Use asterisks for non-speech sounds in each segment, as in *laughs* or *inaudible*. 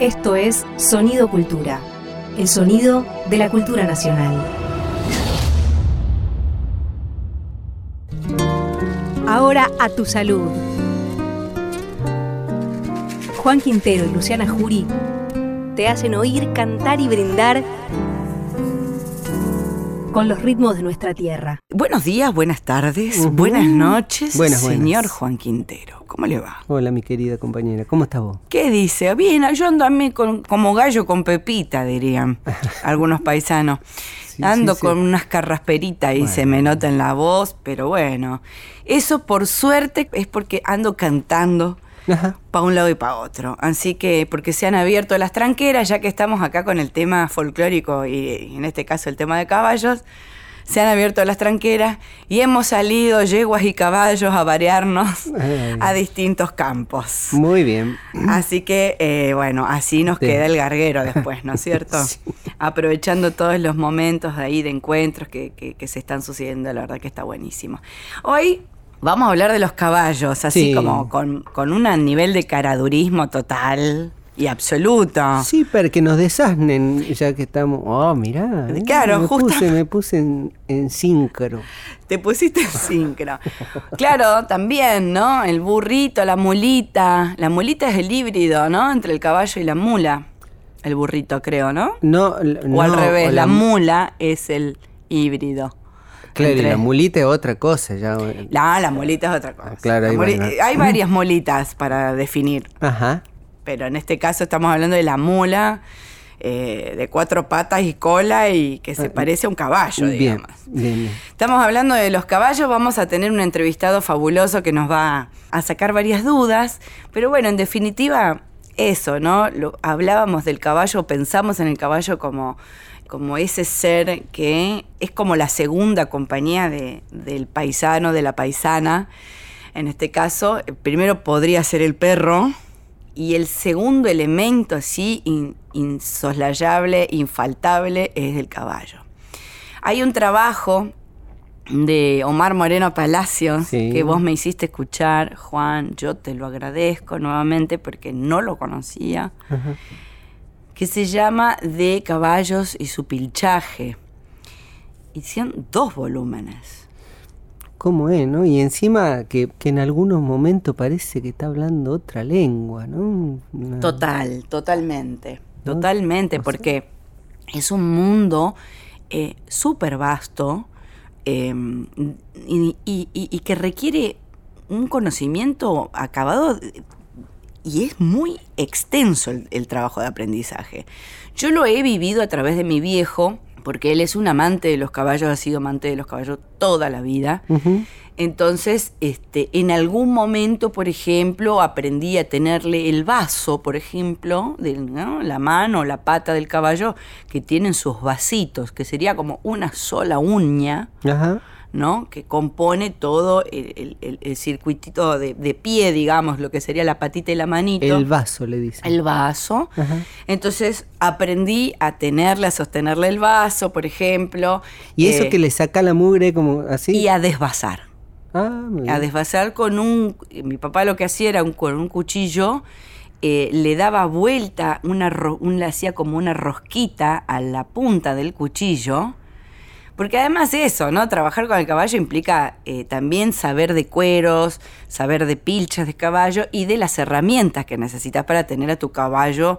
Esto es Sonido Cultura, el sonido de la cultura nacional. Ahora a tu salud. Juan Quintero y Luciana Jury te hacen oír, cantar y brindar con los ritmos de nuestra tierra. Buenos días, buenas tardes, buenas noches, Buenas, señor buenas. Juan Quintero. ¿Cómo le va? Hola, mi querida compañera. ¿Cómo estás vos? ¿Qué dice? Bien, yo ando a mí con- como gallo con pepita, dirían *laughs* algunos paisanos. Sí, ando sí, sí. con unas carrasperitas y se me nota en la voz, pero bueno. Eso por suerte es porque ando cantando Ajá. para un lado y para otro. Así que, porque se han abierto las tranqueras, ya que estamos acá con el tema folclórico y en este caso el tema de caballos, se han abierto las tranqueras y hemos salido yeguas y caballos a variarnos Ay. a distintos campos. Muy bien. Así que, eh, bueno, así nos Sí. queda el garguero después, ¿no es *laughs* cierto? Sí. Aprovechando todos los momentos de ahí de encuentros que, que- que se están sucediendo, la verdad que está buenísimo. Hoy vamos a hablar de los caballos, así Sí. como con, con un nivel de caradurismo total y absoluto. Sí, para que nos desasnen, ya que estamos. Oh, mirá. eh, Claro, me justa- puse, me puse en, en síncro. *laughs* Te pusiste en sincro. Claro, también, ¿no? El burrito, la mulita. La mulita es el híbrido, ¿no? Entre el caballo y la mula. El burrito, creo, ¿no? No, O al revés, la mula es el híbrido. Claro, y la mulita es otra cosa. Ya. La, la mulita es otra cosa. Ah, claro, La ahí muli- va, eh, Hay varias mulitas para definir, Ajá. pero en este caso estamos hablando de la mula eh, de cuatro patas y cola y que se Ah, parece a un caballo, Bien, digamos. bien, bien. Estamos hablando de los caballos, vamos a tener un entrevistado fabuloso que nos va a sacar varias dudas, pero bueno, en definitiva, eso, ¿no? Lo- hablábamos del caballo, pensamos en el caballo como, como ese ser que es como la segunda compañía de- del paisano, de la paisana. En este caso, el primero podría ser el perro, y el segundo elemento así in- insoslayable, infaltable, es el caballo. Hay un trabajo de Omar Moreno Palacios Sí. que vos me hiciste escuchar, Juan, yo te lo agradezco nuevamente porque no lo conocía. Que se llama De caballos y su pilchaje. Hicieron dos volúmenes. ¿Cómo es, no? Y encima que, que en algunos momentos parece que está hablando otra lengua, ¿no? Una- Total, totalmente, ¿No? totalmente, O sea- porque es un mundo eh, súper vasto eh, y, y- y- y que requiere un conocimiento acabado y es muy extenso el, el trabajo de aprendizaje. Yo lo he vivido a través de mi viejo, porque él es un amante de los caballos, ha sido amante de los caballos toda la vida. Entonces, este, en algún momento, por ejemplo, aprendí a tenerle el vaso, por ejemplo, de ¿no? la mano o la pata del caballo, que tienen sus vasitos, que sería como una sola uña, Ajá. ¿No? Que compone todo el, el- el- circuitito de, de pie, digamos, lo que sería la patita y la manito. El vaso le dice. el vaso. Ajá. Entonces aprendí a tenerle, a sostenerle el vaso, por ejemplo. Y eso eh, que le saca la mugre como así. Y a desvasar. Ah, a desvasar con un... Mi papá lo que hacía era un, con un cuchillo, eh, le daba vuelta, una, ro- un- le hacía como una rosquita a la punta del cuchillo. Porque además eso, ¿no? Trabajar con el caballo implica eh, también saber de cueros, saber de pilchas de caballo y de las herramientas que necesitas para tener a tu caballo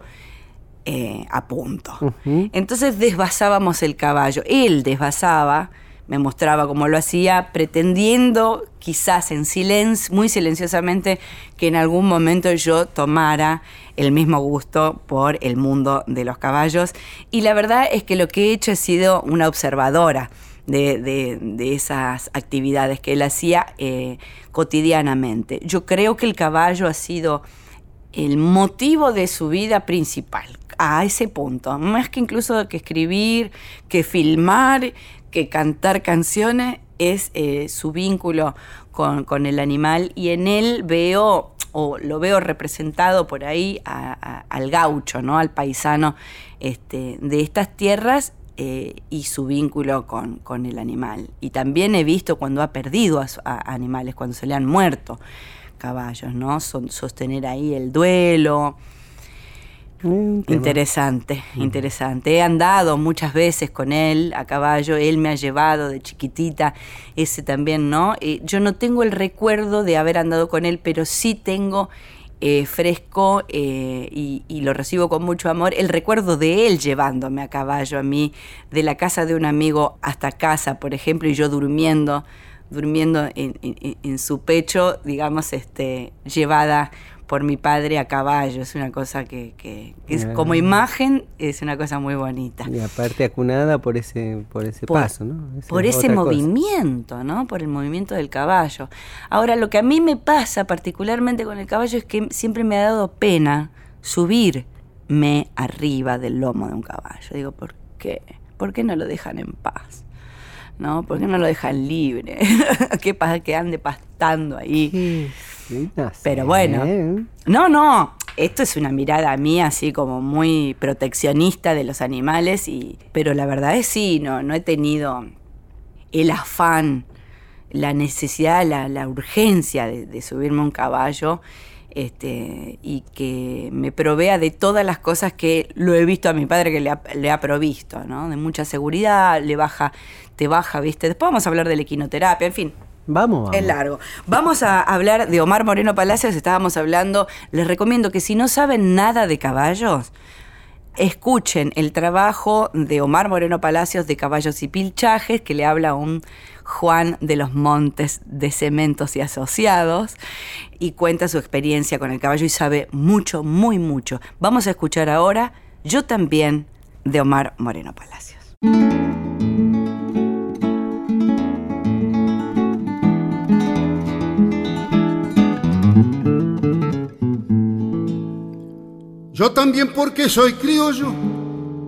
eh, a punto. Entonces desvasábamos el caballo. Él desvasaba, me mostraba cómo lo hacía, pretendiendo quizás en silencio, muy silenciosamente, que en algún momento yo tomara el mismo gusto por el mundo de los caballos. Y la verdad es que lo que he hecho ha sido una observadora. De, de- de esas actividades que él hacía eh, cotidianamente. Yo creo que el caballo ha sido el motivo de su vida principal, a ese punto, más que incluso que escribir, que filmar, que cantar canciones, es eh, su vínculo con, con el animal y en él veo, o lo veo representado por ahí a- al gaucho, ¿no? al paisano este, de estas tierras eh, y su vínculo con, con el animal. Y también he visto cuando ha perdido a animales, cuando se le han muerto caballos, ¿no? Son- sostener ahí el duelo. Interesante, interesante. He andado muchas veces con él a caballo, él me ha llevado de chiquitita, ese también, ¿no? yo no tengo el recuerdo de haber andado con él, pero sí tengo eh, fresco eh, y, lo recibo con mucho amor, el recuerdo de él llevándome a caballo a mí, de la casa de un amigo hasta casa, por ejemplo, y yo durmiendo, durmiendo en, su pecho, digamos, este, llevada por mi padre a caballo. Es una cosa que, es, como imagen es una cosa muy bonita. Y aparte acunada por ese, por ese paso, ¿no? por ese movimiento, ¿no? Por el movimiento del caballo. Ahora, lo que a mí me pasa particularmente con el caballo es que siempre me ha dado pena subirme arriba del lomo de un caballo. Digo, ¿por qué? ¿Por qué no lo dejan en paz? ¿No? ¿Por qué no lo dejan libre? *laughs* ¿Qué pasa que ande pastando ahí? Pero bueno, no, no, esto es una mirada mía así como muy proteccionista de los animales, y, pero la verdad es sí, no, no he tenido el afán, la necesidad, la, urgencia de, subirme a un caballo. Este, y que me provea de todas las cosas que lo he visto a mi padre que le ha, le ha provisto, ¿no? De mucha seguridad, le baja, te baja, ¿viste? Después vamos a hablar de la equinoterapia, en fin, Vamos, Es largo. Vamos a hablar de Omar Moreno Palacios, estábamos hablando. Les recomiendo que si no saben nada de caballos, escuchen el trabajo de Omar Moreno Palacios de Caballos y Pilchajes, que le habla un Juan de los Montes de Cementos y Asociados, y cuenta su experiencia con el caballo y sabe mucho, muy mucho. Vamos a escuchar ahora Yo también de Omar Moreno Palacios. Yo también porque soy criollo,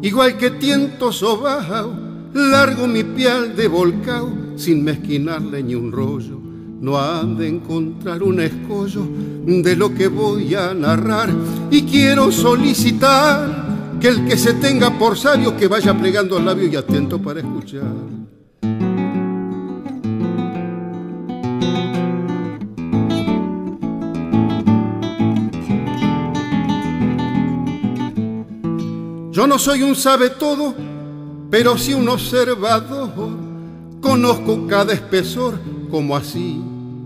igual que tiento sobao, largo mi piel de volcao sin mezquinarle ni un rollo. No han de encontrar un escollo de lo que voy a narrar y quiero solicitar que el que se tenga por sabio que vaya plegando el labio y atento para escuchar. Yo no soy un sabe todo, pero sí un observador. Conozco cada espesor, como así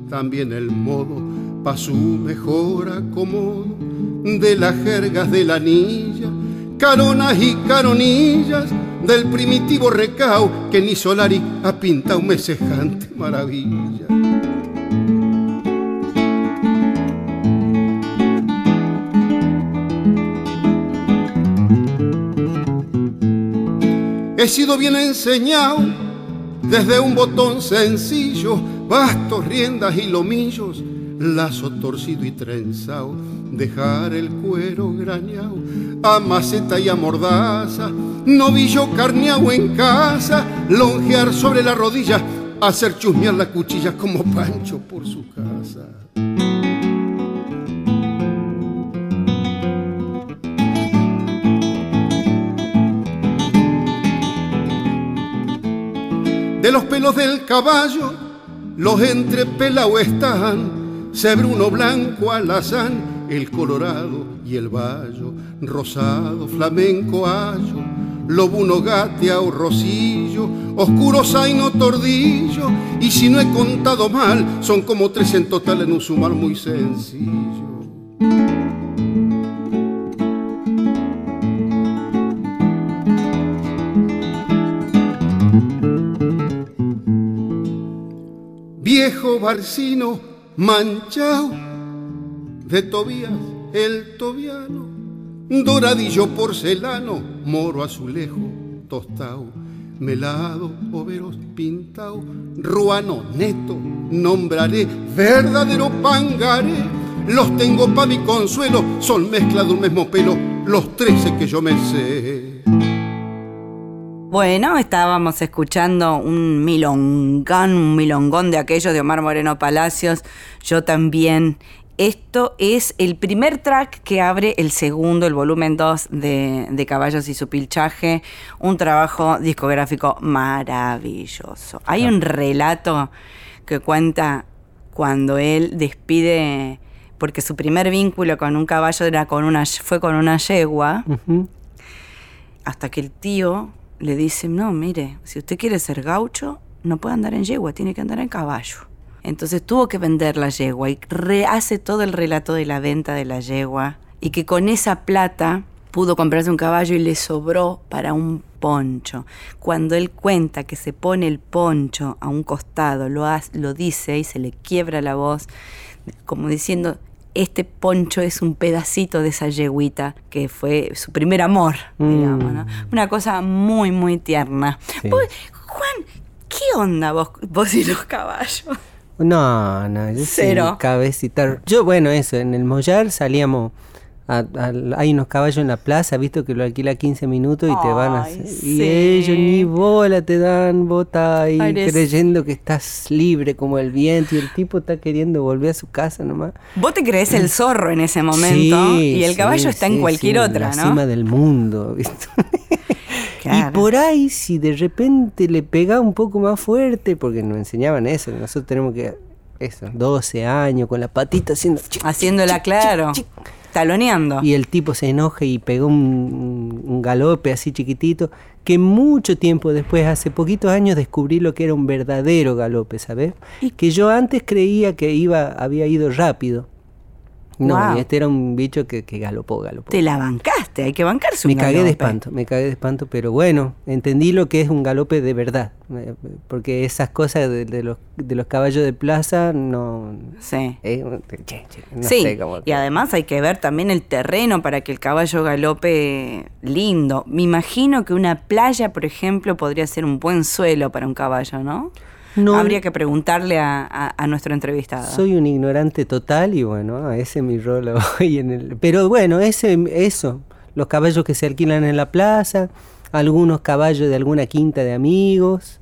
también el modo pa' su mejor acomodo de las jergas de la anilla, caronas y caronillas del primitivo recao que ni Solari ha pintado semejante maravilla. He sido bien enseñado desde un botón sencillo, bastos, riendas y lomillos, lazo torcido y trenzado, dejar el cuero grañado, a maceta y a mordaza, novillo carneado en casa, longear sobre la rodilla, hacer chusmear la cuchilla como Pancho por su casa. De los pelos del caballo, los entrepelados están, cebruno blanco alazán, el colorado y el vallo, rosado, flamenco, ayo, lobuno gateao, rosillo, oscuro zaino, tordillo, y si no he contado mal, son como tres en total en un sumar muy sencillo. Viejo barcino manchao de Tobías el tobiano, doradillo porcelano, moro azulejo, tostao, melado, overos pintao, ruano neto, nombraré, verdadero pangaré, los tengo pa' mi consuelo, son mezcla de un mismo pelo, los trece que yo me sé. Bueno, estábamos escuchando un milongón, un milongón de aquellos de Omar Moreno Palacios, yo también. Esto es el primer track que abre el segundo, el volumen 2 de, Caballos y su pilchaje, un trabajo discográfico maravilloso. Hay un relato que cuenta cuando él despide porque su primer vínculo con un caballo era con una, fue con una yegua, hasta que el tío le dice, no, mire, si usted quiere ser gaucho, no puede andar en yegua, tiene que andar en caballo. Entonces tuvo que vender la yegua y hace todo el relato de la venta de la yegua y que con esa plata pudo comprarse un caballo y le sobró para un poncho. Cuando él cuenta que se pone el poncho a un costado, lo, ha- lo dice y se le quiebra la voz, como diciendo, este poncho es un pedacito de esa yeguita que fue su primer amor, Mm. digamos, ¿no? Una cosa muy, muy tierna. Sí. Vos, Juan, ¿qué onda vos, vos y los caballos? No, no, yo Cero. cabecita. Yo, bueno, eso, en el Mollar salíamos. A- a- hay unos caballos en la plaza, visto que lo alquila 15 minutos y te van a. Sí. Y ellos ni bola te dan, bota ahí creyendo que estás libre como el viento y el tipo está queriendo volver a su casa nomás. Vos te crees el zorro en ese momento Sí, y el sí, caballo está en cualquier otra, la ¿no? cima del mundo, *laughs* ¿viste? Claro. Y por ahí, si de repente le pega un poco más fuerte, porque nos enseñaban eso, nosotros tenemos que, eso, 12 años, con la patita haciendo... chic, Haciéndola chic, claro, chic. Taloneando. Y el tipo se enoja y pegó un, un galope así chiquitito, que mucho tiempo después, hace poquitos años, descubrí lo que era un verdadero galope, ¿sabes? Que yo antes creía que iba, había ido rápido. No, y este era un bicho que, que galopó, galopó. Te la bancaste, hay que bancarse Me un cagué de espanto, me cagué de espanto, pero bueno, entendí lo que es un galope de verdad, eh, porque esas cosas de, de los, de los caballos de plaza no... Sí. eh, che, che, no sí, sé cómo- y además hay que ver también el terreno para que el caballo galope lindo. Me imagino que una playa, por ejemplo, podría ser un buen suelo para un caballo, ¿no? No, Habría que preguntarle a, a- a nuestro entrevistado. Soy un ignorante total y bueno, ese es mi rol *laughs* hoy en el... Pero bueno, ese, eso, los caballos que se alquilan en la plaza, algunos caballos de alguna quinta de amigos,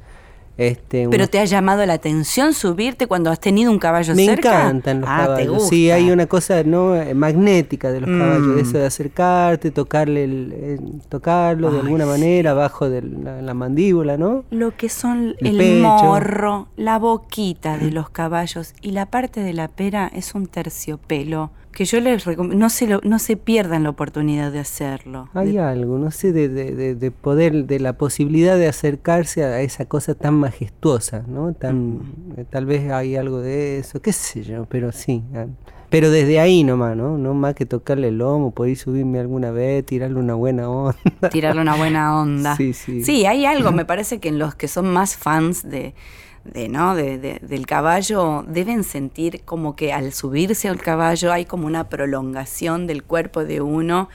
este... Pero unos- te ha llamado la atención subirte cuando has tenido un caballo Me cerca. encantan los ah, caballos. Te gusta. Sí, hay una cosa no Eh, magnética de los Mm. caballos, eso de acercarte, tocarle, el- eh, tocarlo de alguna manera abajo de la, la mandíbula, ¿no? Lo que son El el, morro, la boquita de los caballos y la parte de la pera es un terciopelo que yo les recomiendo, no se, lo- no se pierdan la oportunidad de hacerlo. Hay De- algo, no sé, de, de- de- de poder, de la posibilidad de acercarse a esa cosa tan majestuosa, ¿no? Tan, Mm. eh, tal vez hay algo de eso, qué sé yo, pero sí. ah, Pero desde ahí nomás, ¿no? No más que tocarle el lomo, poder subirme alguna vez, tirarle una buena onda. tirarle una buena *laughs* onda. Sí, sí. Sí, hay algo, me parece que en los que son más fans de, de, ¿no? de, de- del caballo deben sentir como que al subirse al caballo hay como una prolongación del cuerpo de uno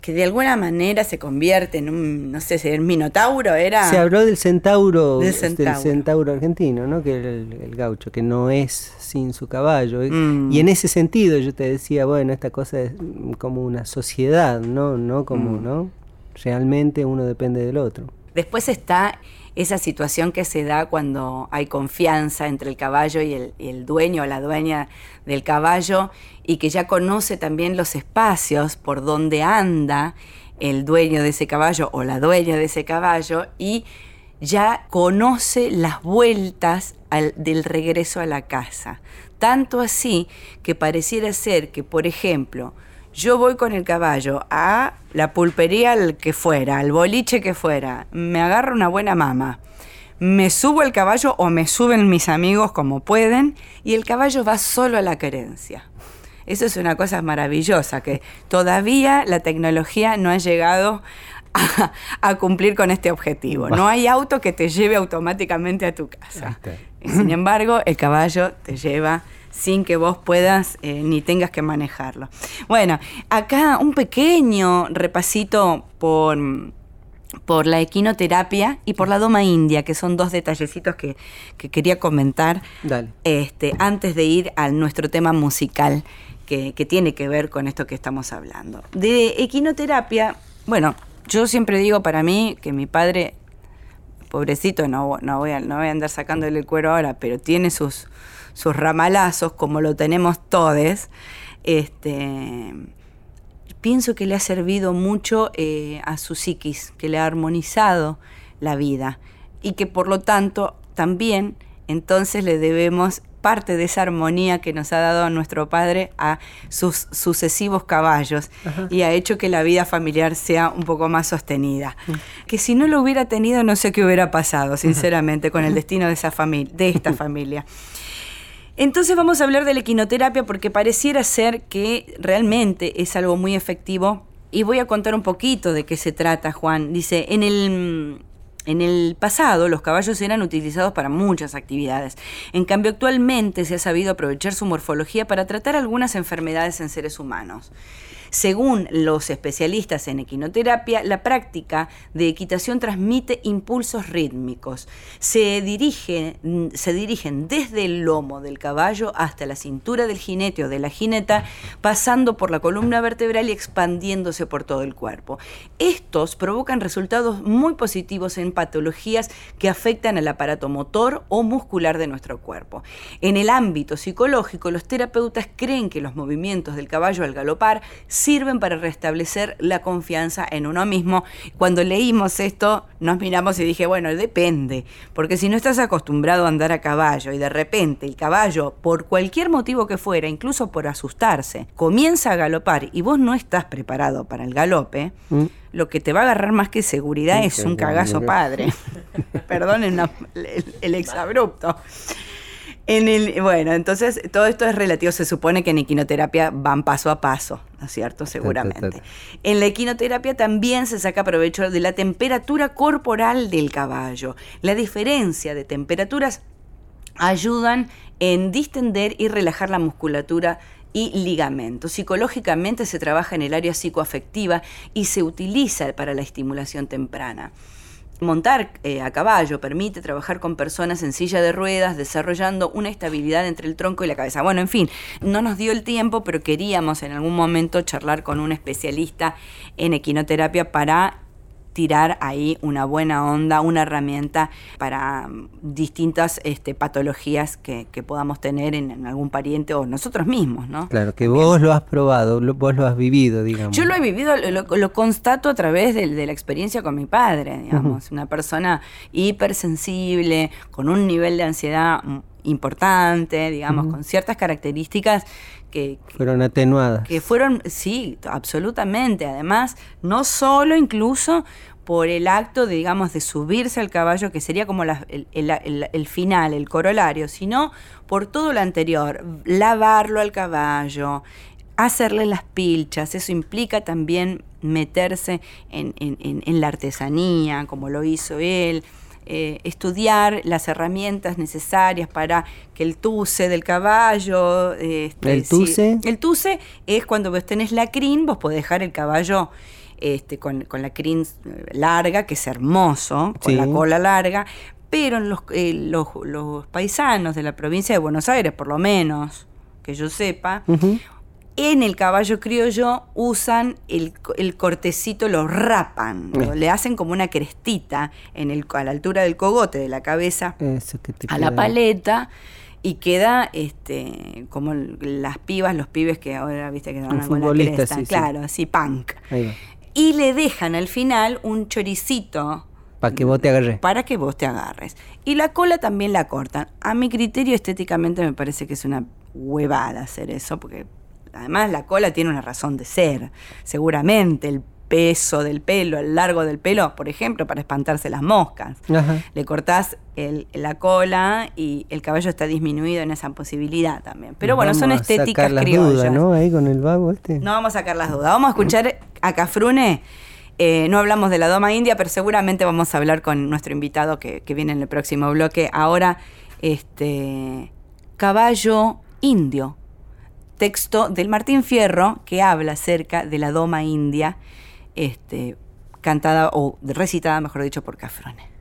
que de alguna manera se convierte en un, no sé si el minotauro era... Se habló del centauro, Del del centauro. argentino, ¿no? Que era el, el gaucho, que no es sin su caballo. Y- Mm. Y en ese sentido yo te decía, bueno, esta cosa es como una sociedad, ¿no? No como, Mm. ¿no? Realmente uno depende del otro. Después está esa situación que se da cuando hay confianza entre el caballo y el, dueño o la dueña del caballo y que ya conoce también los espacios por donde anda el dueño de ese caballo o la dueña de ese caballo y ya conoce las vueltas del regreso a la casa. Tanto así que pareciera ser que, por ejemplo, yo voy con el caballo a la pulpería al que fuera, al boliche que fuera, me agarro una buena mama, me subo al caballo o me suben mis amigos como pueden y el caballo va solo a la querencia. Eso es una cosa maravillosa, que todavía la tecnología no ha llegado a, a cumplir con este objetivo. No hay auto que te lleve automáticamente a tu casa. Y Sin embargo, el caballo te lleva sin que vos puedas eh, ni tengas que manejarlo. Bueno, acá un pequeño repasito por, por la equinoterapia y por la doma india, que son dos detallecitos que, que quería comentar Dale. este, antes de ir a nuestro tema musical que, que tiene que ver con esto que estamos hablando. De equinoterapia, bueno, yo siempre digo para mí que mi padre, pobrecito, no, no, voy, a, no voy a andar sacándole el cuero ahora, pero tiene sus, sus ramalazos como lo tenemos todos. Este, pienso que le ha servido mucho eh, a su psiquis, que le ha armonizado la vida y que por lo tanto también entonces le debemos parte de esa armonía que nos ha dado nuestro padre a sus sucesivos caballos y ha hecho que la vida familiar sea un poco más sostenida. Mm. Que si no lo hubiera tenido, no sé qué hubiera pasado, sinceramente, con el destino de, esa de esta *laughs* familia. Entonces vamos a hablar de la equinoterapia porque pareciera ser que realmente es algo muy efectivo y voy a contar un poquito de qué se trata, Juan. Dice, en el, en el pasado los caballos eran utilizados para muchas actividades. En cambio, actualmente se ha sabido aprovechar su morfología para tratar algunas enfermedades en seres humanos. Según los especialistas en equinoterapia, la práctica de equitación transmite impulsos rítmicos. Se, se dirigen desde el lomo del caballo hasta la cintura del jinete o de la jineta, pasando por la columna vertebral y expandiéndose por todo el cuerpo. Estos provocan resultados muy positivos en patologías que afectan al aparato motor o muscular de nuestro cuerpo. En el ámbito psicológico, los terapeutas creen que los movimientos del caballo al galopar sirven para restablecer la confianza en uno mismo. Cuando leímos esto, nos miramos y dije, bueno, depende, porque si no estás acostumbrado a andar a caballo y de repente el caballo, por cualquier motivo que fuera, incluso por asustarse, comienza a galopar y vos no estás preparado para el galope, mm. lo que te va a agarrar más que seguridad es un cagazo padre. *laughs* Perdonen el, el exabrupto. En el, bueno, entonces todo esto es relativo, se supone que en equinoterapia van paso a paso, ¿no es cierto? Seguramente. En la equinoterapia también se saca provecho de la temperatura corporal del caballo. La diferencia de temperaturas ayudan en distender y relajar la musculatura y ligamentos. Psicológicamente se trabaja en el área psicoafectiva y se utiliza para la estimulación temprana. Montar eh, a caballo permite trabajar con personas en silla de ruedas, desarrollando una estabilidad entre el tronco y la cabeza. Bueno, en fin, no nos dio el tiempo, pero queríamos en algún momento charlar con un especialista en equinoterapia para tirar ahí una buena onda, una herramienta para mm, distintas este, patologías que, podamos tener en, algún pariente o nosotros mismos, ¿no? Claro, que vos lo has probado, vos lo has vivido, digamos. Yo lo he vivido, lo, constato a través de, la experiencia con mi padre, digamos, una persona hipersensible, con un nivel de ansiedad importante, digamos, con ciertas características que, fueron atenuadas. Que fueron, sí, absolutamente. Además, no solo incluso por el acto, de, digamos, de subirse al caballo, que sería como el, final, el corolario, sino por todo lo anterior, lavarlo al caballo, hacerle las pilchas, eso implica también meterse en, en la artesanía, como lo hizo él, eh, estudiar las herramientas necesarias para que el tuce del caballo... Este, ¿El tuce? el tuce es cuando vos tenés la crin, vos podés dejar el caballo este, con, la crin larga, que es hermoso, con la cola larga, pero los, eh, los, los, paisanos de la provincia de Buenos Aires, por lo menos, que yo sepa, en el caballo criollo usan el, cortecito, lo rapan, le hacen como una crestita en el, a la altura del cogote de la cabeza a la paleta y queda este como las pibas, los pibes que ahora viste que dan una cresta, claro, así punk. Y le dejan al final un choricito para que vos te agarres. Para que vos te agarres. Y la cola también la cortan. A mi criterio estéticamente me parece que es una huevada hacer eso, porque Además, la cola tiene una razón de ser. Seguramente el peso del pelo, el largo del pelo, por ejemplo, para espantarse las moscas. Le cortás la cola y el caballo está disminuido en esa posibilidad también. Pero bueno, son estéticas sacar criollas. ¿no? Ahí con el vago este. No vamos a sacar las dudas. Vamos a escuchar a Cafrune. Eh, no hablamos de la Doma India, pero seguramente vamos a hablar con nuestro invitado que, que viene en el próximo bloque. Ahora, este caballo indio texto del Martín Fierro que habla acerca de la doma india, este, cantada o recitada, mejor dicho, por Cafrone.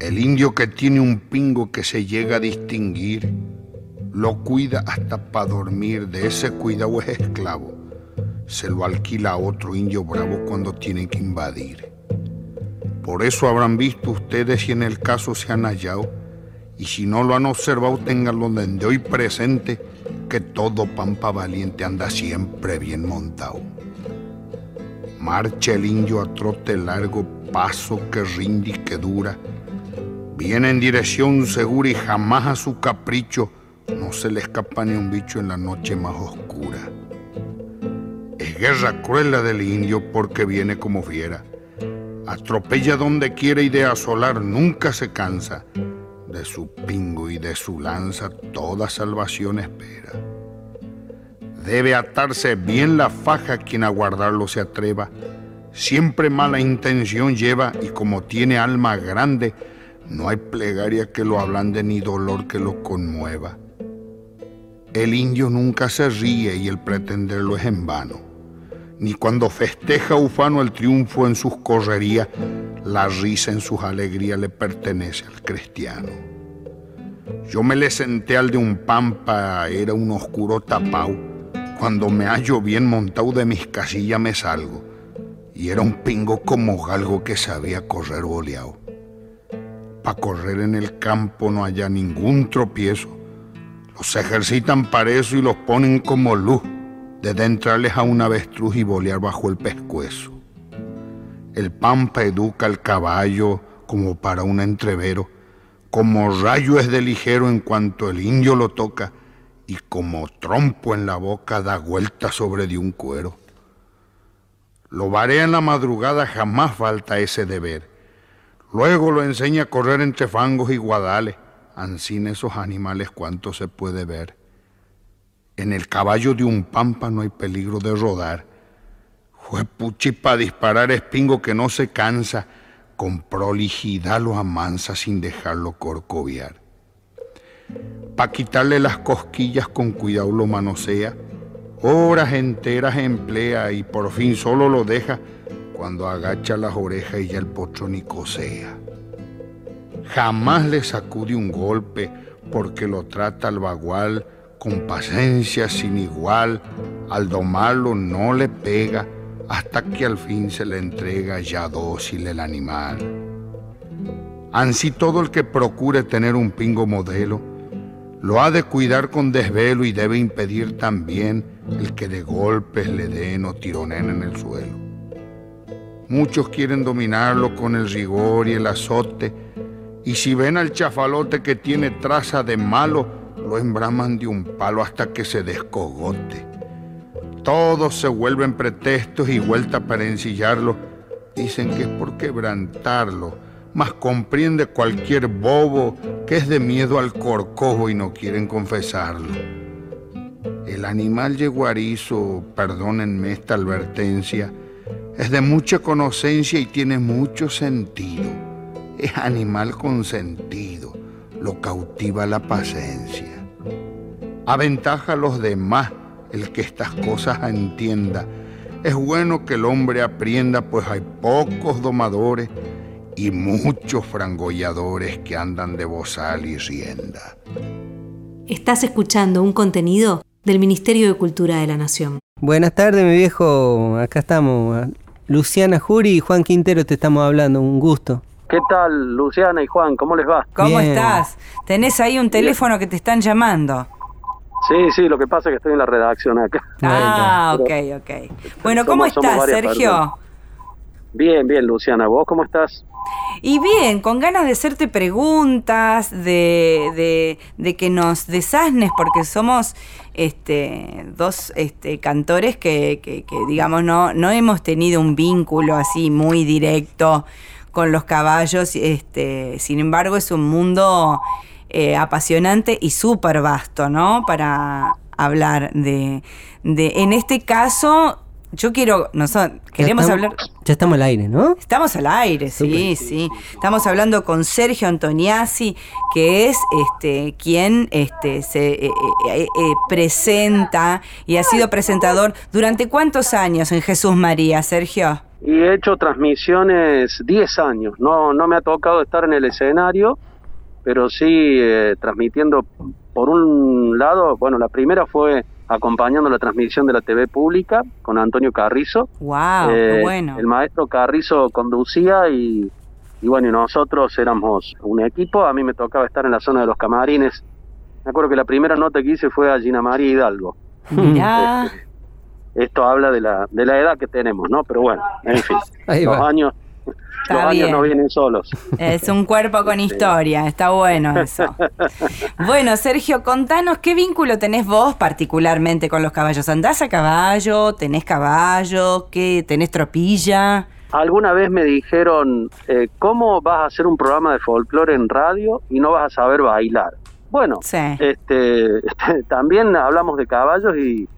El indio que tiene un pingo que se llega a distinguir, lo cuida hasta para dormir, de ese cuidado es esclavo. Se lo alquila a otro indio bravo cuando tiene que invadir. Por eso habrán visto ustedes si en el caso se han hallado, y si no lo han observado, tenganlo desde hoy presente, que todo pampa valiente anda siempre bien montado. Marcha el indio a trote largo, paso que rinde y que dura. Viene en dirección segura y jamás a su capricho no se le escapa ni un bicho en la noche más oscura. Es guerra cruel la del indio porque viene como fiera. Atropella donde quiere y de asolar nunca se cansa. De su pingo y de su lanza toda salvación espera. Debe atarse bien la faja quien a guardarlo se atreva. Siempre mala intención lleva y como tiene alma grande, no hay plegaria que lo ablande ni dolor que lo conmueva. El indio nunca se ríe y el pretenderlo es en vano. Ni cuando festeja ufano el triunfo en sus correrías, la risa en sus alegrías le pertenece al cristiano. Yo me le senté al de un pampa, era un oscuro tapau cuando me hallo bien montado de mis casillas me salgo. Y era un pingo como galgo que sabía correr boleado. Pa' correr en el campo no haya ningún tropiezo. Los ejercitan para eso y los ponen como luz, de entrarles a un avestruz y bolear bajo el pescuezo. El pampa educa al caballo como para un entrevero, como rayo es de ligero en cuanto el indio lo toca, y como trompo en la boca da vuelta sobre de un cuero. Lo varea en la madrugada, jamás falta ese deber. Luego lo enseña a correr entre fangos y guadales, ansín esos animales cuanto se puede ver. En el caballo de un pampa no hay peligro de rodar. Fue puchi para disparar espingo que no se cansa, con prolijidad lo amansa sin dejarlo corcoviar. Pa' quitarle las cosquillas con cuidado lo manosea, horas enteras emplea y por fin solo lo deja cuando agacha las orejas y ya el pocho ni cosea. Jamás le sacude un golpe porque lo trata al bagual con paciencia sin igual, al domarlo no le pega hasta que al fin se le entrega ya dócil el animal. Ansí todo el que procure tener un pingo modelo, lo ha de cuidar con desvelo y debe impedir también el que de golpes le den o tironen en el suelo. Muchos quieren dominarlo con el rigor y el azote, y si ven al chafalote que tiene traza de malo, lo embraman de un palo hasta que se descogote. Todos se vuelven pretextos y vuelta para ensillarlo. Dicen que es por quebrantarlo mas comprende cualquier bobo que es de miedo al corcojo y no quieren confesarlo. El animal yeguarizo, perdónenme esta advertencia, es de mucha conocencia y tiene mucho sentido. Es animal con sentido, lo cautiva la paciencia. Aventaja a los demás el que estas cosas entienda. Es bueno que el hombre aprenda, pues hay pocos domadores y muchos frangolladores que andan de bozal y rienda. Estás escuchando un contenido del Ministerio de Cultura de la Nación. Buenas tardes, mi viejo. Acá estamos. Luciana Juri y Juan Quintero te estamos hablando. Un gusto. ¿Qué tal, Luciana y Juan? ¿Cómo les va? ¿Cómo estás? Tenés ahí un teléfono que te están llamando. Sí, sí, lo que pasa es que estoy en la redacción acá. Ah, ok, ok. Bueno, ¿cómo estás, Sergio? Bien, bien, Luciana. ¿Vos cómo estás? Y bien, con ganas de hacerte preguntas, de, de, que nos desasnes, porque somos este, dos este, cantores que, que, digamos, no, no hemos tenido un vínculo así muy directo con los caballos. Este, sin embargo, es un mundo eh, apasionante y súper vasto, ¿no? Para hablar de, de, en este caso, yo quiero, nosotros queremos hablar. Ya estamos al aire, ¿no? Estamos al aire, sí, sí. Estamos hablando con Sergio Antoniazzi, que es este quien este se eh, eh, eh, presenta y ha sido presentador durante cuántos años en Jesús María, Sergio. Y he hecho transmisiones 10 años. No, no me ha tocado estar en el escenario, pero sí transmitiendo por un lado, bueno, la primera fue acompañando la transmisión de la TV pública con Antonio Carrizo. ¡Wow! Eh, bueno. El maestro Carrizo conducía y, y bueno, y nosotros éramos un equipo. A mí me tocaba estar en la zona de los camarines. Me acuerdo que la primera nota que hice fue a Gina María Hidalgo. Mirá. Este, esto habla de la, de la edad que tenemos, ¿no? Pero bueno, en fin, los años, Está los años bien. no vienen solos. Es un cuerpo con *laughs* historia, está bueno eso. *laughs* Bueno, Sergio, contanos qué vínculo tenés vos particularmente con los caballos. ¿Andás a caballo? ¿Tenés caballo? ¿Qué? ¿Tenés tropilla? Alguna vez me dijeron, eh, ¿cómo vas a hacer un programa de folclore en radio y no vas a saber bailar? Bueno, Sí. este, *laughs* también hablamos de caballos y,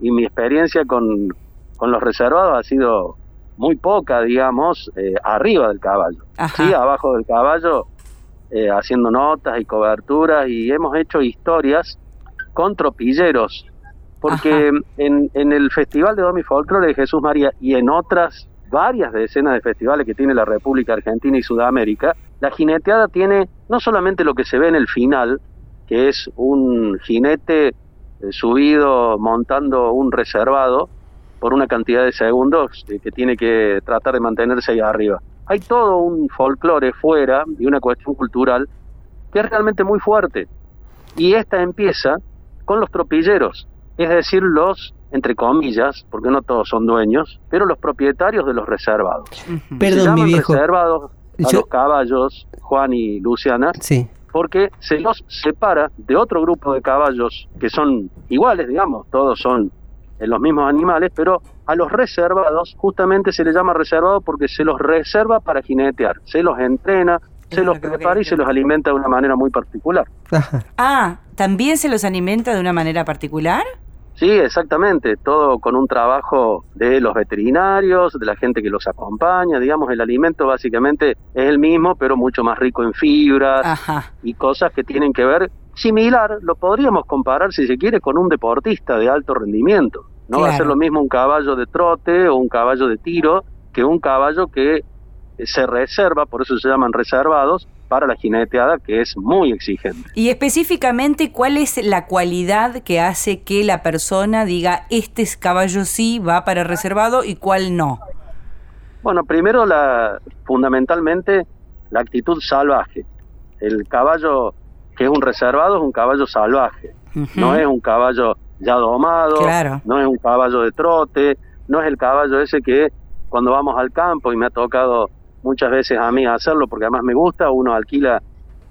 y mi experiencia con, con los reservados ha sido muy poca, digamos, eh, arriba del caballo. Ajá. Sí, abajo del caballo, eh, haciendo notas y coberturas y hemos hecho historias con tropilleros. Porque en, en el Festival de Domi Folklore de Jesús María y en otras varias decenas de festivales que tiene la República Argentina y Sudamérica, la jineteada tiene no solamente lo que se ve en el final, que es un jinete eh, subido montando un reservado por una cantidad de segundos eh, que tiene que tratar de mantenerse ahí arriba. Hay todo un folclore fuera y una cuestión cultural que es realmente muy fuerte. Y esta empieza con los tropilleros, es decir, los, entre comillas, porque no todos son dueños, pero los propietarios de los reservados. Se Perdón, mi viejo. reservados a Yo- los caballos, Juan y Luciana, Sí. porque se los separa de otro grupo de caballos que son iguales, digamos, todos son eh, los mismos animales, pero a los reservados justamente se les llama reservado porque se los reserva para jinetear, se los entrena, se lo los prepara y se los alimenta de una manera muy particular. *laughs* Ah, ¿también se los alimenta de una manera particular? Sí, exactamente, todo con un trabajo de los veterinarios, de la gente que los acompaña, digamos, el alimento básicamente es el mismo, pero mucho más rico en fibras, Ajá. y cosas que tienen que ver similar, lo podríamos comparar si se quiere con un deportista de alto rendimiento. No va a ser lo mismo un caballo de trote o un caballo de tiro que un caballo que se reserva, por eso se llaman reservados, para la jineteada que es muy exigente. Y específicamente, ¿cuál es la cualidad que hace que la persona diga este es caballo sí va para reservado y cuál no? Bueno, primero la fundamentalmente la actitud salvaje. El caballo que es un reservado es un caballo salvaje. No es un caballo ya domado, Claro. no es un caballo de trote, no es el caballo ese que cuando vamos al campo, y me ha tocado muchas veces a mí hacerlo porque además me gusta, uno alquila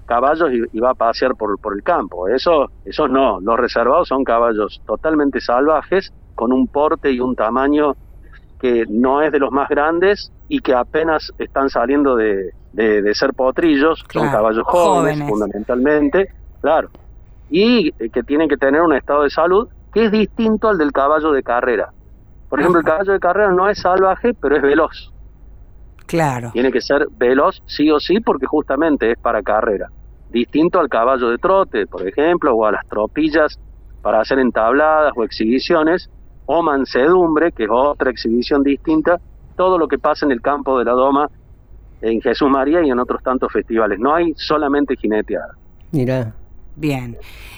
caballos y, y va a pasear por, por el campo. Eso, esos no, los reservados son caballos totalmente salvajes, con un porte y un tamaño que no es de los más grandes y que apenas están saliendo de, de- de ser potrillos, son caballos jóvenes, jóvenes. fundamentalmente, claro, y eh, que tienen que tener un estado de salud que es distinto al del caballo de carrera. Por ejemplo, el caballo de carrera no es salvaje, pero es veloz. Claro. Tiene que ser veloz sí o sí porque justamente es para carrera. Distinto al caballo de trote, por ejemplo, o a las tropillas para hacer entabladas o exhibiciones, o mansedumbre, que es otra exhibición distinta, todo lo que pasa en el campo de la Doma, en Jesús María y en otros tantos festivales. No hay solamente jineteada. Mira. Bien.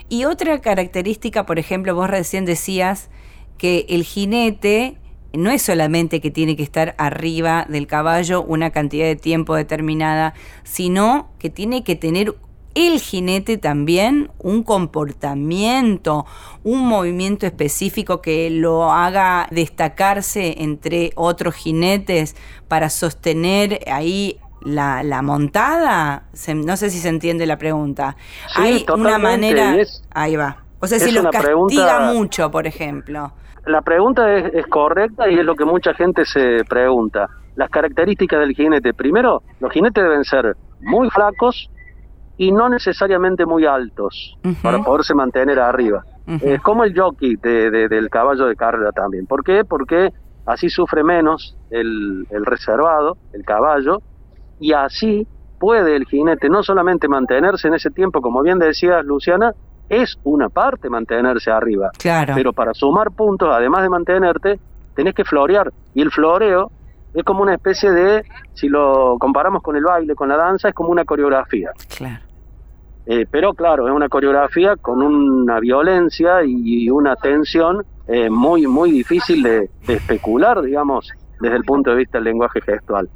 Y otra característica, por ejemplo, vos recién decías que el jinete no es solamente que tiene que estar arriba del caballo una cantidad de tiempo determinada, sino que tiene que tener el jinete también un comportamiento, un movimiento específico que lo haga destacarse entre otros jinetes para sostener ahí la, la montada. Se- no sé si se entiende la pregunta. Sí, Hay una manera... es- ahí va. O sea, si los castiga pregunta- mucho, por ejemplo. La pregunta es, es correcta y es lo que mucha gente se pregunta. Las características del jinete. Primero, los jinetes deben ser muy flacos y no necesariamente muy altos para poderse mantener arriba. Es como el jockey de- de- del caballo de carrera también. ¿Por qué? Porque así sufre menos el, el reservado, el caballo, y así puede el jinete no solamente mantenerse en ese tiempo, como bien decías Luciana, es una parte mantenerse arriba, Claro. pero para sumar puntos, además de mantenerte, tenés que florear. Y el floreo es como una especie de, si lo comparamos con el baile, con la danza, es como una coreografía. claro. Eh, pero claro, es una coreografía con una violencia y una tensión eh, muy, muy difícil de, de especular, digamos, desde el punto de vista del lenguaje gestual.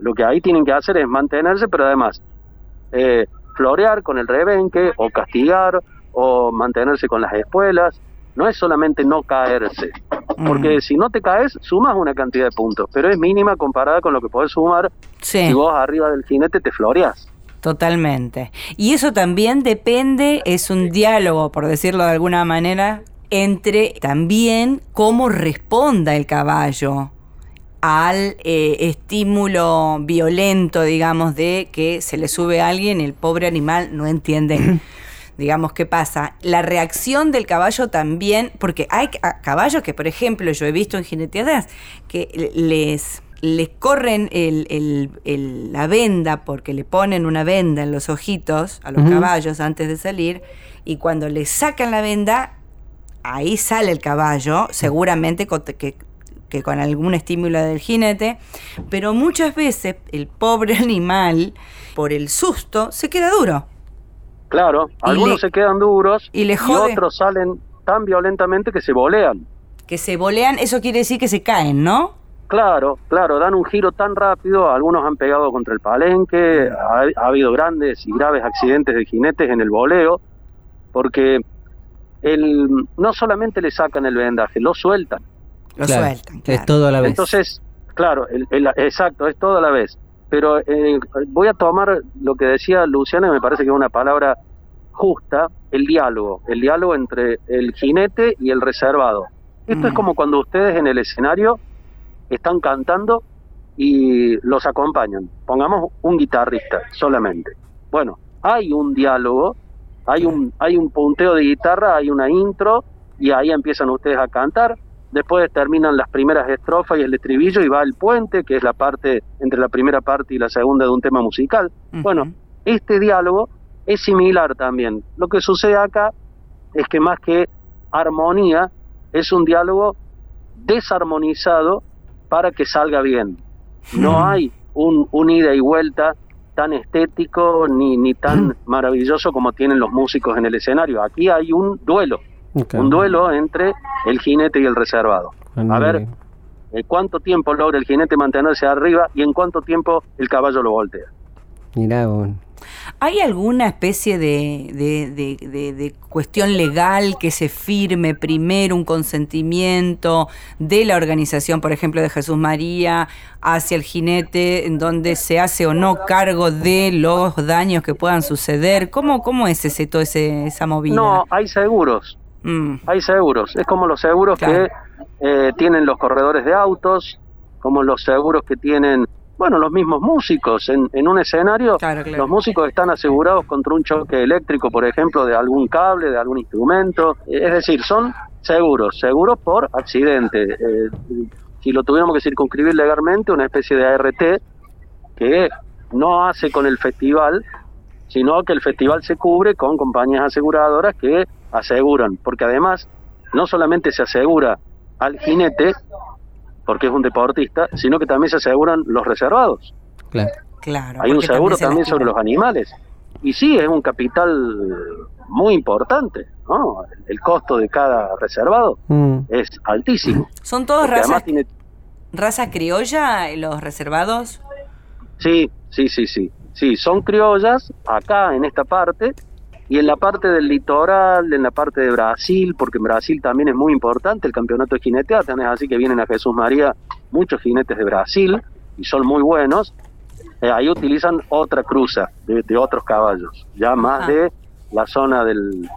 Lo que ahí tienen que hacer es mantenerse, pero además eh, florear con el rebenque o castigar o mantenerse con las espuelas. No es solamente no caerse, porque si no te caes, sumas una cantidad de puntos, pero es mínima comparada con lo que podés sumar Sí. si vos arriba del jinete te floreás. Totalmente. Y eso también depende, es un diálogo, por decirlo de alguna manera, entre también cómo responda el caballo al eh, estímulo violento, digamos, de que se le sube a alguien el pobre animal no entiende. *clears throat* digamos, ¿qué pasa? La reacción del caballo también, porque hay ca- caballos que, por ejemplo, yo he visto en jineteadas que les, les corren el- el- el- la venda porque le ponen una venda en los ojitos a los caballos antes de salir y cuando le sacan la venda, ahí sale el caballo, seguramente con- que, que con algún estímulo del jinete, pero muchas veces el pobre *laughs* animal, por el susto, se queda duro. Claro, Y algunos le- se quedan duros y le jode. otros salen tan violentamente que se volean. Que se bolean, eso quiere decir que se caen, ¿no? Claro, claro, dan un giro tan rápido, algunos han pegado contra el palenque, ha, ha habido grandes y graves accidentes de jinetes en el voleo, porque el, no solamente le sacan el vendaje, lo sueltan. Lo Claro, sueltan. claro. Es todo a la vez. Entonces, claro, el- el- exacto, es todo a la vez. Pero eh, voy a tomar lo que decía Luciana, y me parece que es una palabra justa, el diálogo, el diálogo entre el jinete y el reservado. Esto es Mm. como cuando ustedes en el escenario están cantando y los acompañan. Pongamos un guitarrista solamente. Bueno, hay un diálogo, hay un, hay un punteo de guitarra, hay una intro y ahí empiezan ustedes a cantar. Después terminan las primeras estrofas y el estribillo y va el puente, que es la parte entre la primera parte y la segunda de un tema musical. Bueno, este diálogo es similar también. Lo que sucede acá es que más que armonía, es un diálogo desarmonizado para que salga bien. *laughs* No hay un, un ida y vuelta tan estético ni, ni tan *laughs* maravilloso como tienen los músicos en el escenario. Aquí hay un duelo, un duelo entre el jinete y el reservado. A ver eh, cuánto tiempo logra el jinete mantenerse arriba y en cuánto tiempo el caballo lo voltea. Mirá, vos. ¿Hay alguna especie de, de- de- de- de cuestión legal que se firme primero un consentimiento de la organización, por ejemplo, de Jesús María hacia el jinete, en donde se hace o no cargo de los daños que puedan suceder? ¿Cómo, cómo es ese, todo ese, esa movida? No, hay seguros, Mm, hay seguros. Es como los seguros Claro. que eh, tienen los corredores de autos, como los seguros que tienen, bueno, los mismos músicos. En, en un escenario, Claro, claro. los músicos están asegurados contra un choque eléctrico, por ejemplo, de algún cable, de algún instrumento. Es decir, son seguros, seguros por accidente. Eh, si lo tuviéramos que circunscribir legalmente, una especie de ART que no hace con el festival, sino que el festival se cubre con compañías aseguradoras que aseguran, porque además no solamente se asegura al jinete, porque es un deportista, sino que también se aseguran los reservados. Claro. claro. Hay un seguro se también sobre los animales. Y sí, es un capital muy importante, ¿no? El costo de cada reservado Mm. es altísimo. ¿Son todos razas, tiene raza criolla, los reservados? Sí, sí, sí, sí. Sí, son criollas acá en esta parte y en la parte del litoral, en la parte de Brasil, porque en Brasil también es muy importante el campeonato de jineteada, tenés así que vienen a Jesús María muchos jinetes de Brasil y son muy buenos. Eh, ahí utilizan otra cruza de, de otros caballos, ya más Ajá. de la zona del,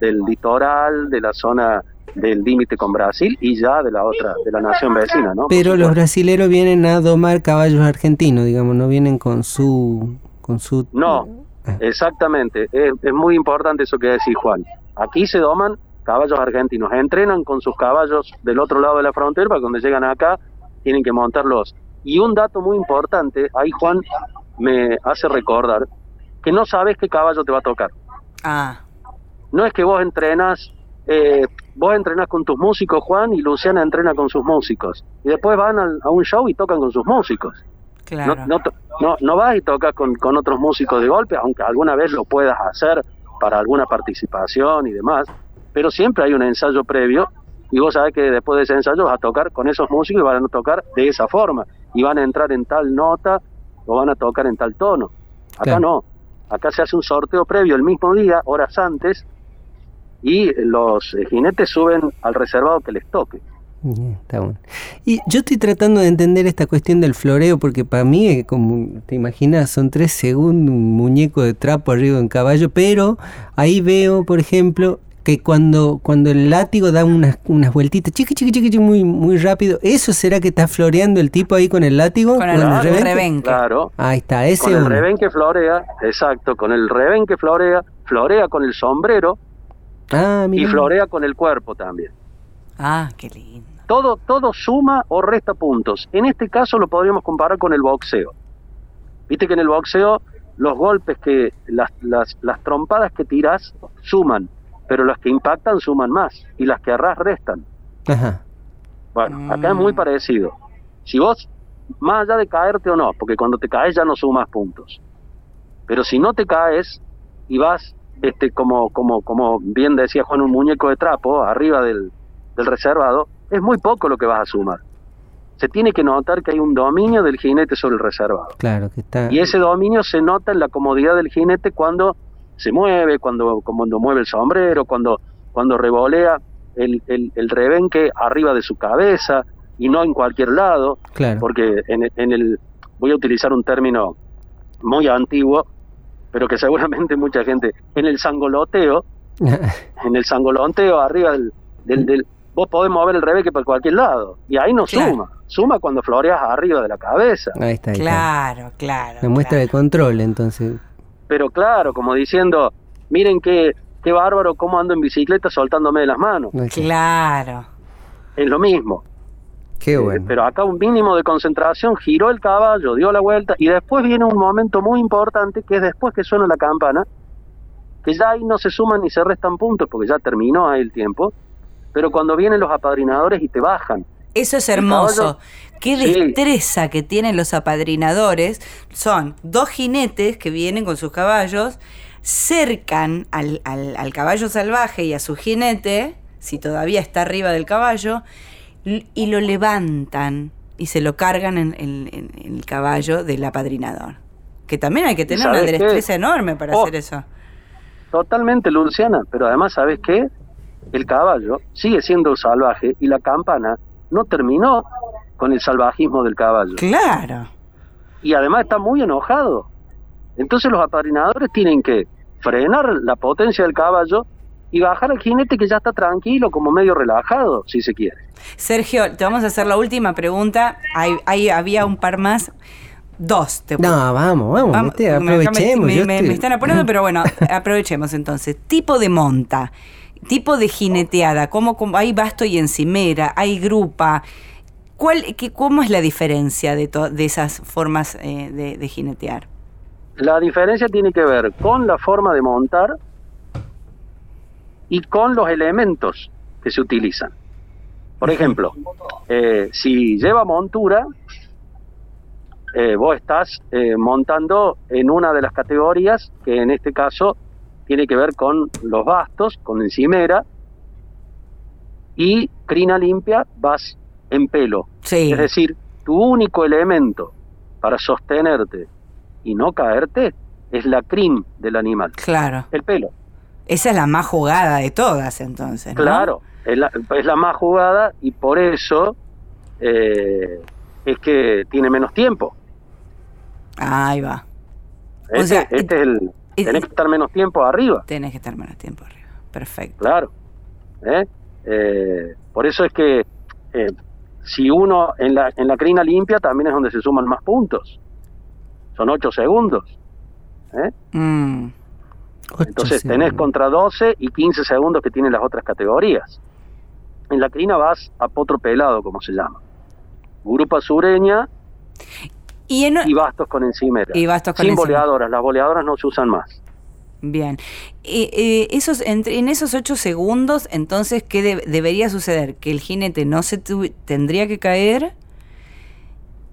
del litoral, de la zona del límite con Brasil y ya de la otra, de la nación vecina, ¿no? Pero los brasileros vienen a domar caballos argentinos, digamos, no vienen con su... Con su No, exactamente. Es, es muy importante eso que decís, Juan. Aquí se doman caballos argentinos. Entrenan con sus caballos del otro lado de la frontera para cuando llegan acá tienen que montarlos. Y un dato muy importante, ahí Juan me hace recordar que no sabes qué caballo te va a tocar. Ah, No es que vos entrenas, eh, vos entrenas con tus músicos, Juan, y Luciana entrena con sus músicos. Y después van al- a un show y tocan con sus músicos. Claro. No, no, no, no vas y tocas con, con otros músicos de golpe, aunque alguna vez lo puedas hacer para alguna participación y demás, pero siempre hay un ensayo previo y vos sabés que después de ese ensayo vas a tocar con esos músicos y van a tocar de esa forma y van a entrar en tal nota o van a tocar en tal tono. Acá Claro. no, acá se hace un sorteo previo el mismo día, horas antes, y los eh, jinetes suben al reservado que les toque. Está bueno. Y yo estoy tratando de entender esta cuestión del floreo, porque para mí, es como te imaginas, son tres segundos, un muñeco de trapo arriba de un caballo, pero ahí veo, por ejemplo, que cuando, cuando el látigo da unas, unas vueltitas, chiqui, chiqui, chiqui, muy, muy rápido, ¿eso será que está floreando el tipo ahí con el látigo? Con el, rebenque? Claro. Ahí está, ese Con el uno. rebenque florea, exacto, con el rebenque florea, florea con el sombrero Ah, y florea con el cuerpo también. Ah, qué lindo. Todo, todo suma o resta puntos. En este caso lo podríamos comparar con el boxeo. Viste que en el boxeo los golpes que, las, las, las trompadas que tiras suman, pero las que impactan suman más y las que arras restan. Ajá. Bueno, acá es muy parecido. Si vos, más allá de caerte o no, porque cuando te caes ya no sumas puntos. Pero si no te caes y vas, este, como, como, como bien decía Juan, un muñeco de trapo arriba del, del reservado, es muy poco lo que vas a sumar. Se tiene que notar que hay un dominio del jinete sobre el reservado. Claro, que está. Y ese dominio se nota en la comodidad del jinete cuando se mueve, cuando, cuando mueve el sombrero, cuando, cuando revolea el, el, el rebenque arriba de su cabeza y no en cualquier lado, Claro. porque en, el- en el, voy a utilizar un término muy antiguo, pero que seguramente mucha gente, en el sangoloteo, *laughs* en el sangoloteo arriba del, del, del- vos podés mover el rebenque por cualquier lado, y ahí no Claro. suma, suma cuando floreas arriba de la cabeza. Ahí está. ahí está. Claro, claro. La muestra de claro. control, entonces. pero claro, como diciendo, miren qué, qué bárbaro cómo ando en bicicleta soltándome de las manos. Claro. Es lo mismo. Qué Eh, bueno. pero acá un mínimo de concentración, giró el caballo, dio la vuelta y después viene un momento muy importante que es después que suena la campana, que ya ahí no se suman ni se restan puntos porque ya terminó ahí el tiempo, pero cuando vienen los apadrinadores y te bajan. Eso es hermoso. Qué Sí. destreza que tienen los apadrinadores. Son dos jinetes que vienen con sus caballos, cercan al, al- al caballo salvaje y a su jinete, si todavía está arriba del caballo, y lo levantan y se lo cargan en, en- el caballo del apadrinador. Que también hay que tener una destreza enorme para Oh. hacer eso. Totalmente, Luciana, pero además, ¿sabes qué? El caballo sigue siendo salvaje y la campana no terminó con el salvajismo del caballo. Claro. y además está muy enojado. Entonces los apadrinadores tienen que frenar la potencia del caballo y bajar al jinete que ya está tranquilo, como medio relajado, si se quiere. Sergio, te vamos a hacer la última pregunta. Hay, hay- había un par más. Dos. Te No, vamos, vamos, Vamos, mete, me- aprovechemos. Me, yo me- estoy- me están apurando, pero bueno, *laughs* aprovechemos entonces. Tipo de monta, tipo de jineteada, ¿cómo, cómo- hay basto y encimera, hay grupa. ¿Cuál, qué, ¿Cómo es la diferencia de, to- de esas formas eh, de, de jinetear? La diferencia tiene que ver con la forma de montar y con los elementos que se utilizan. Por ejemplo, eh, si lleva montura, eh, vos estás montando en una de las categorías que en este caso tiene que ver con los bastos, con encimera, y crina limpia vas en pelo. Sí. Es decir, tu único elemento para sostenerte y no caerte es la crin del animal, Claro. el pelo. Esa es la más jugada de todas, entonces. ¿no? Claro, es la, es la más jugada y por eso eh, es que tiene menos tiempo. Ahí va. O Este, sea, este es el... Tenés que estar menos tiempo arriba, Tenés que estar menos tiempo arriba. Perfecto. claro. ¿eh? Eh, por eso es que eh, si uno en la, en la crina limpia también es donde se suman más puntos. Son 8 segundos. Mm. Entonces tenés contra 12 y 15 segundos que tienen las otras categorías. En la crina vas a potro pelado, como se llama. Grupa sureña Y en, y bastos con encimera. Y bastos con Sin encimera. boleadoras, las boleadoras no se usan más. Bien. Eh, eh, esos, entre, en esos ocho segundos, entonces, ¿qué de- debería suceder? Que el jinete no se tu- tendría que caer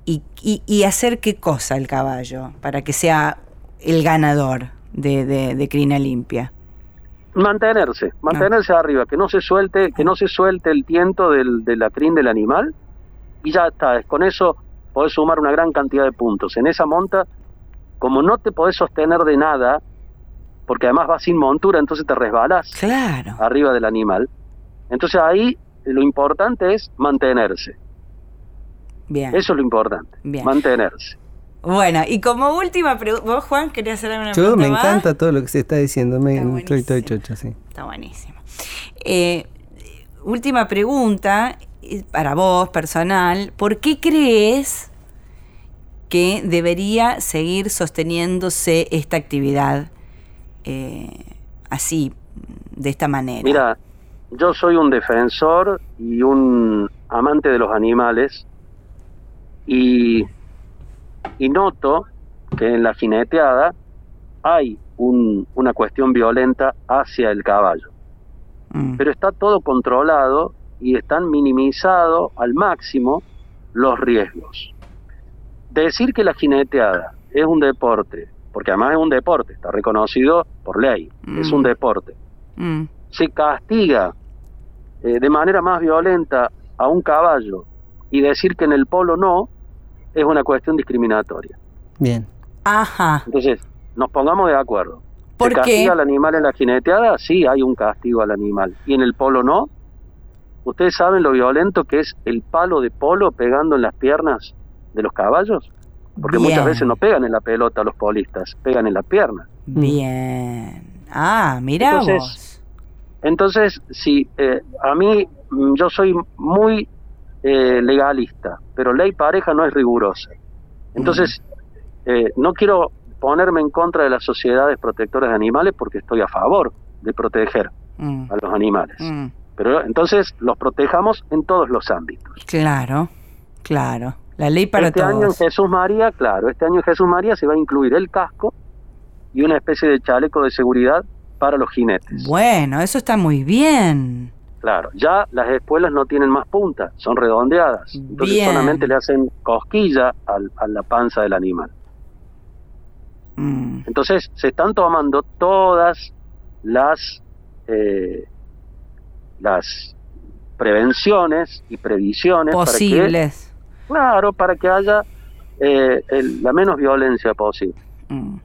y, y- y hacer qué cosa el caballo para que sea el ganador de, de, de crina limpia. Mantenerse, mantenerse arriba, que no se suelte, que no se suelte el tiento del, de la crin del animal y ya está. Con eso podés sumar una gran cantidad de puntos. En esa monta, como no te podés sostener de nada, porque además vas sin montura, entonces te resbalás Claro. arriba del animal. Entonces ahí lo importante es mantenerse. Bien. Eso es lo importante, Bien. mantenerse. Bueno, y como última pregunta, ¿vos, Juan, querías hacer alguna Yo pregunta me más? encanta todo lo que se está diciendo. Me, Está estoy, estoy chocho, sí. Está buenísimo. Eh, última pregunta para vos, personal. ¿Por qué crees que debería seguir sosteniéndose esta actividad eh, así, de esta manera? Mira, yo soy un defensor y un amante de los animales y, y noto que en la jineteada hay un- una cuestión violenta hacia el caballo, Mm, pero está todo controlado y están minimizados al máximo los riesgos. Decir que la jineteada es un deporte, porque además es un deporte, está reconocido por ley, es Mm. un deporte mm, se castiga eh, de manera más violenta a un caballo y decir que en el polo no es una cuestión discriminatoria. Bien. Ajá. Entonces, nos pongamos de acuerdo. ¿Por ¿Se qué? castiga al animal en la jineteada? Sí, hay un castigo al animal. ¿Y en el polo no? ¿Ustedes saben lo violento que es el palo de polo pegando en las piernas de los caballos? Porque Bien. muchas veces no pegan en la pelota los polistas, pegan en la pierna. Bien. Ah, mira Entonces, vos. Entonces, sí, eh, a mí mm, yo soy muy eh, legalista, pero ley pareja no es rigurosa. Entonces, eh, no quiero ponerme en contra de las sociedades protectoras de animales porque estoy a favor de proteger Mm, a los animales. mm, Pero entonces los protejamos en todos los ámbitos. claro, claro. La ley para este año en todos. Jesús María, claro, este año en Jesús María se va a incluir el casco y una especie de chaleco de seguridad para los jinetes. Bueno, eso está muy bien. Claro, ya las espuelas no tienen más punta, son redondeadas. Entonces Bien. solamente le hacen cosquilla al- a la panza del animal. Mm, Entonces se están tomando todas las eh, las prevenciones y previsiones Posibles. para que, claro, para que haya eh, el- la menos violencia posible. Mm.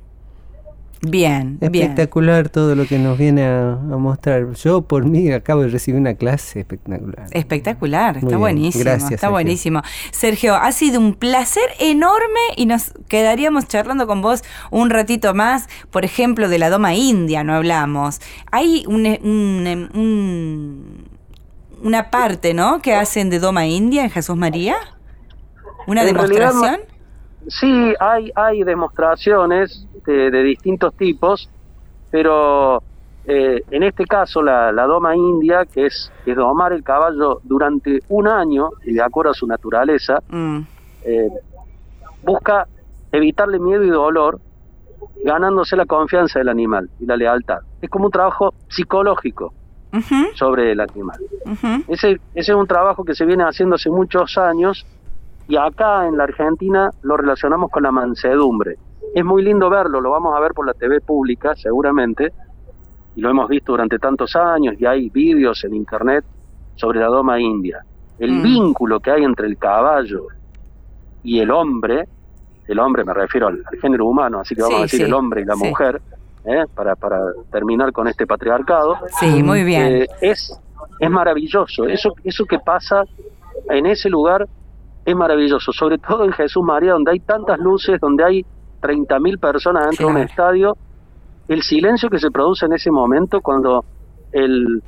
Bien, bien. Espectacular todo lo que nos viene a, a mostrar. Yo por mí acabo de recibir una clase espectacular. Espectacular, Muy está bien, buenísimo, gracias, está Sergio. buenísimo. Sergio, ha sido un placer enorme y nos quedaríamos charlando con vos un ratito más, por ejemplo, de la Doma India, no hablamos. Hay un, un- un- una parte, ¿no?, que hacen de Doma India en Jesús María. ¿Una En realidad, demostración? Sí, hay, hay demostraciones de, de distintos tipos, pero eh, en este caso la, la doma india, que es, que es domar el caballo durante un año, y de acuerdo a su naturaleza, Mm, eh, busca evitarle miedo y dolor, ganándose la confianza del animal y la lealtad. Es como un trabajo psicológico ujú, sobre el animal. ujú. Ese, ese es un trabajo que se viene haciendo hace muchos años y acá en la Argentina lo relacionamos con la mansedumbre. Es muy lindo verlo, lo vamos a ver por la TV pública seguramente, y lo hemos visto durante tantos años y hay vídeos en internet sobre la doma india. El Mm. vínculo que hay entre el caballo y el hombre, el hombre me refiero al, al género humano, así que vamos Sí, a decir sí, el hombre y la sí. mujer, ¿eh? para, para terminar con este patriarcado, Sí, muy bien. eh, es, es maravilloso. Eso, eso que pasa en ese lugar es maravilloso, sobre todo en Jesús María, donde hay tantas luces, donde hay 30.000 personas dentro de un estadio. El silencio que se produce en ese momento cuando el,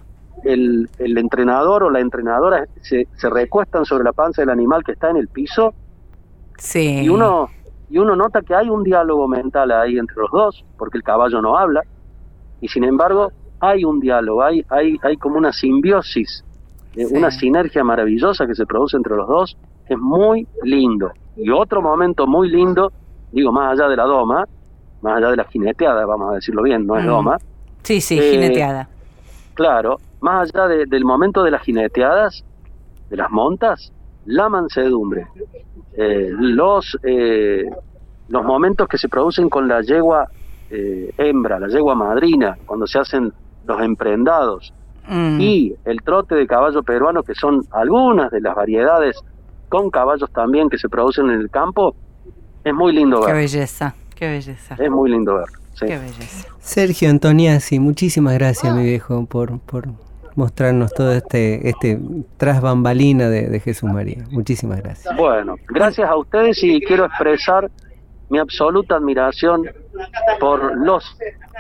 el, el entrenador o la entrenadora se, se recuestan sobre la panza del animal que está en el piso Sí. y uno y uno nota que hay un diálogo mental ahí entre los dos porque el caballo no habla y sin embargo hay un diálogo hay hay hay como una simbiosis eh, Sí. una sinergia maravillosa que se produce entre los dos es muy lindo y otro momento muy lindo digo más allá de la doma más allá de la jineteada vamos a decirlo bien no es doma Sí, sí, eh, jineteada. Claro, más allá de- del momento de las jineteadas, de las montas, la mansedumbre, eh, los, eh, los momentos que se producen con la yegua hembra, la yegua madrina, cuando se hacen los emprendados, Mm. y el trote de caballo peruano, que son algunas de las variedades con caballos también que se producen en el campo, es muy lindo Qué ver. belleza, qué belleza. Es muy lindo ver. sí. Qué belleza. Sergio Antoniazzi, muchísimas gracias, mi viejo, por, por mostrarnos todo este, este tras bambalina de, Jesús María. Muchísimas gracias. Bueno, gracias a ustedes y quiero expresar mi absoluta admiración por los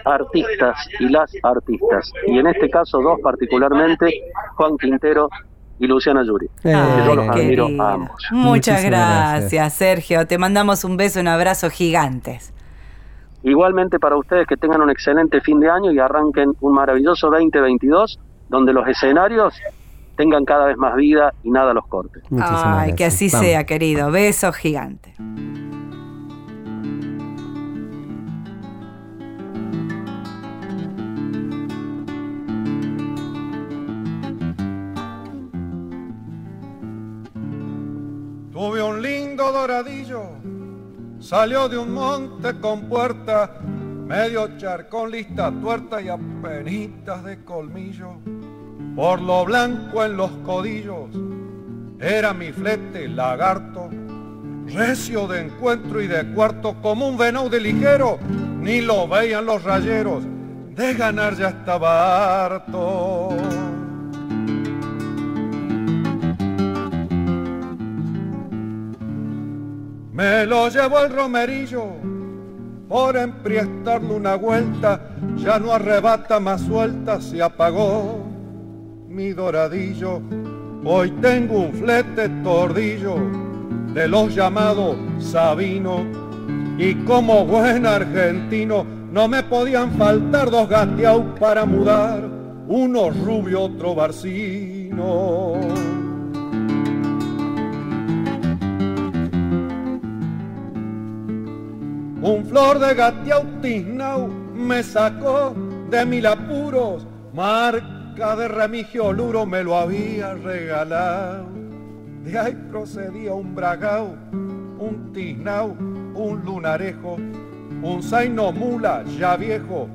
artistas y las artistas, y en este caso dos particularmente, Juan Quintero y Luciana Yuri. yo los admiro a ambos. Muchas gracias, Sergio. Te mandamos un beso, un abrazo gigantes. Igualmente para ustedes que tengan un excelente fin de año y arranquen un maravilloso 2022 donde los escenarios tengan cada vez más vida y nada los corte. Ay, que así sea, querido. Beso gigante. Tuve un lindo doradillo, salió de un monte con puerta, medio charcón, lista tuerta y apenitas de colmillo. Por lo blanco en los codillos, era mi flete lagarto, recio de encuentro y de cuarto, como un venado de ligero, ni lo veían los rayeros, de ganar ya estaba harto. Me lo llevó el romerillo por empriestarle una vuelta, ya no arrebata más suelta, se apagó mi doradillo. Hoy tengo un flete tordillo de los llamados Sabino y como buen argentino no me podían faltar dos gateaus para mudar, uno rubio, otro barcino. Un flor de gateau me sacó de mil apuros, marca de remigio luro me lo había regalado. De ahí procedía un bragao, un tisnau, un lunarejo, un zaino mula ya viejo,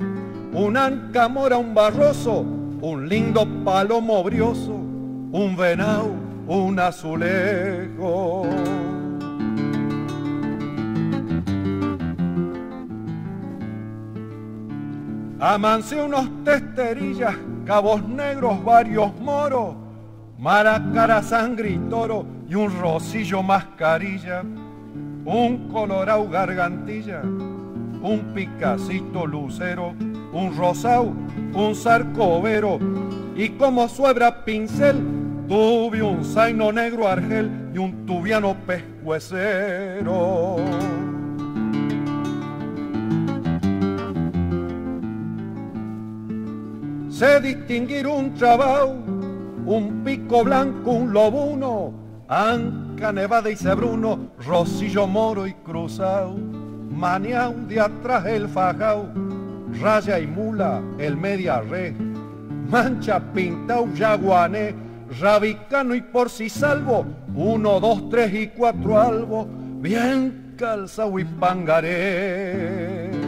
un ancamora, un barroso, un lindo palomo brioso, un venau, un azulejo. Amancé unos testerillas, cabos negros, varios moros, maracara, sangre y toro y un rosillo mascarilla, un colorau gargantilla, un picacito lucero, un rosau, un sarcovero y como suebra pincel tuve un zaino negro argel y un tubiano pescuecero. Sé distinguir un chabao, un pico blanco, un lobuno, anca nevada y cebruno, rosillo moro y cruzao, maniao de atrás el fajao, raya y mula el media re, mancha pintao yaguané, rabicano y por si salvo, uno, dos, tres y cuatro albo, bien calzao y pangaré.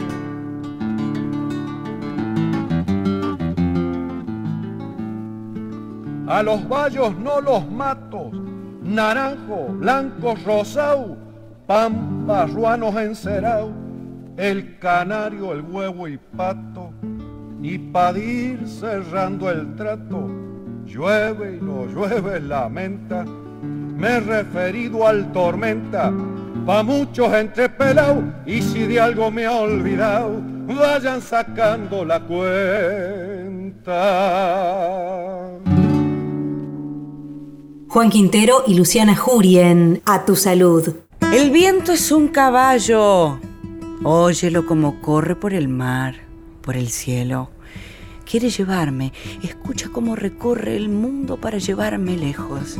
A los vallos no los mato, naranjo, blanco, rosau, pampa, ruanos encerau, el canario, el huevo y pato, y padir cerrando el trato, llueve y no llueve lamenta, me he referido al tormenta, pa' muchos entre pelau, y si de algo me ha olvidado, vayan sacando la cuenta. Juan Quintero y Luciana Jury en A tu salud. El viento es un caballo. Óyelo como corre por el mar, por el cielo. Quiere llevarme. Escucha cómo recorre el mundo para llevarme lejos.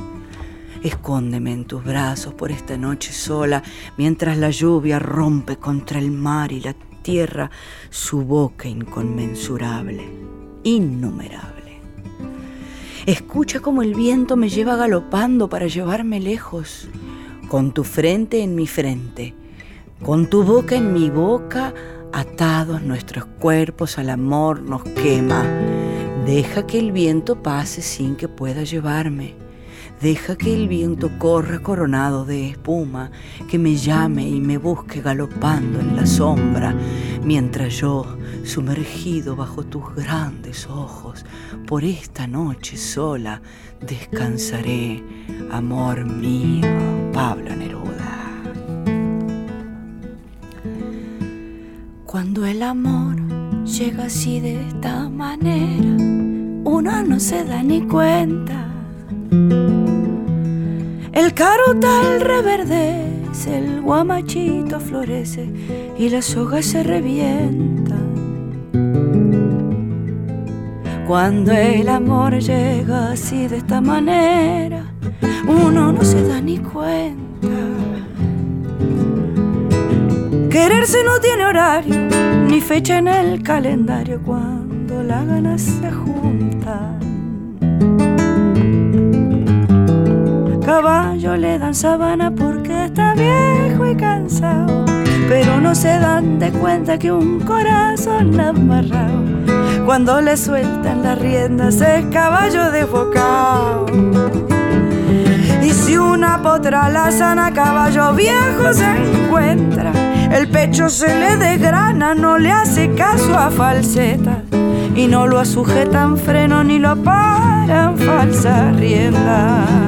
Escóndeme en tus brazos por esta noche sola, mientras la lluvia rompe contra el mar y la tierra su boca inconmensurable, innumerable. Escucha cómo el viento me lleva galopando para llevarme lejos, con tu frente en mi frente, con tu boca en mi boca, atados nuestros cuerpos al amor nos quema. Deja que el viento pase sin que pueda llevarme. Deja que el viento corra coronado de espuma, que me llame y me busque galopando en la sombra, mientras yo sumergido bajo tus grandes ojos, por esta noche sola descansaré, amor mío, Pablo Neruda. Cuando el amor llega así de esta manera, uno no se da ni cuenta. El carotal reverdece, el guamachito florece y la soga se revienta. Cuando el amor llega así de esta manera, uno no se da ni cuenta. Quererse no tiene horario ni fecha en el calendario cuando las ganas se juntan. Caballo le dan sabana porque está viejo y cansado, pero no se dan de cuenta que un corazón amarrado, cuando le sueltan las riendas es caballo desbocado. Y si una potra la caballo viejo se encuentra, el pecho se le desgrana, no le hace caso a falsetas y no lo sujetan freno ni lo paran falsa rienda.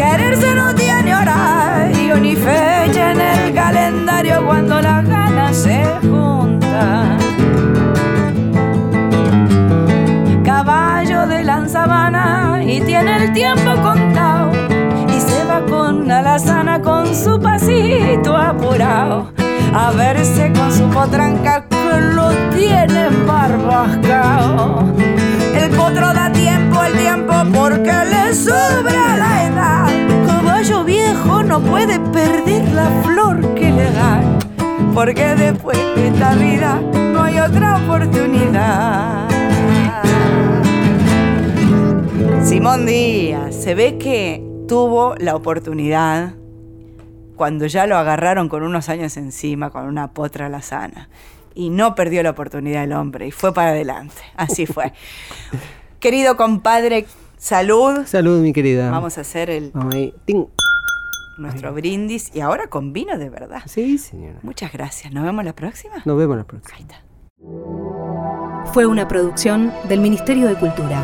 Quererse no tiene horario ni fecha en el calendario cuando las ganas se juntan. Caballo de lanzabana y tiene el tiempo contado y se va con alazana con su pasito apurado a verse con su potranca que lo tiene barbascao. El potro da tiempo al tiempo porque le sobra la edad. Caballo viejo no puede perder la flor que le dan, porque después de esta vida no hay otra oportunidad. Simón Díaz, se ve que tuvo la oportunidad cuando ya lo agarraron con unos años encima, con una potra lazana. Y no perdió la oportunidad el hombre y fue para adelante. Así fue. *laughs* Querido compadre, salud. Salud, mi querida. Vamos a hacer el, nuestro brindis y ahora con vino de verdad. Sí, señora. Muchas gracias. ¿Nos vemos la próxima? Nos vemos la próxima. Ahí está. Fue una producción del Ministerio de Cultura.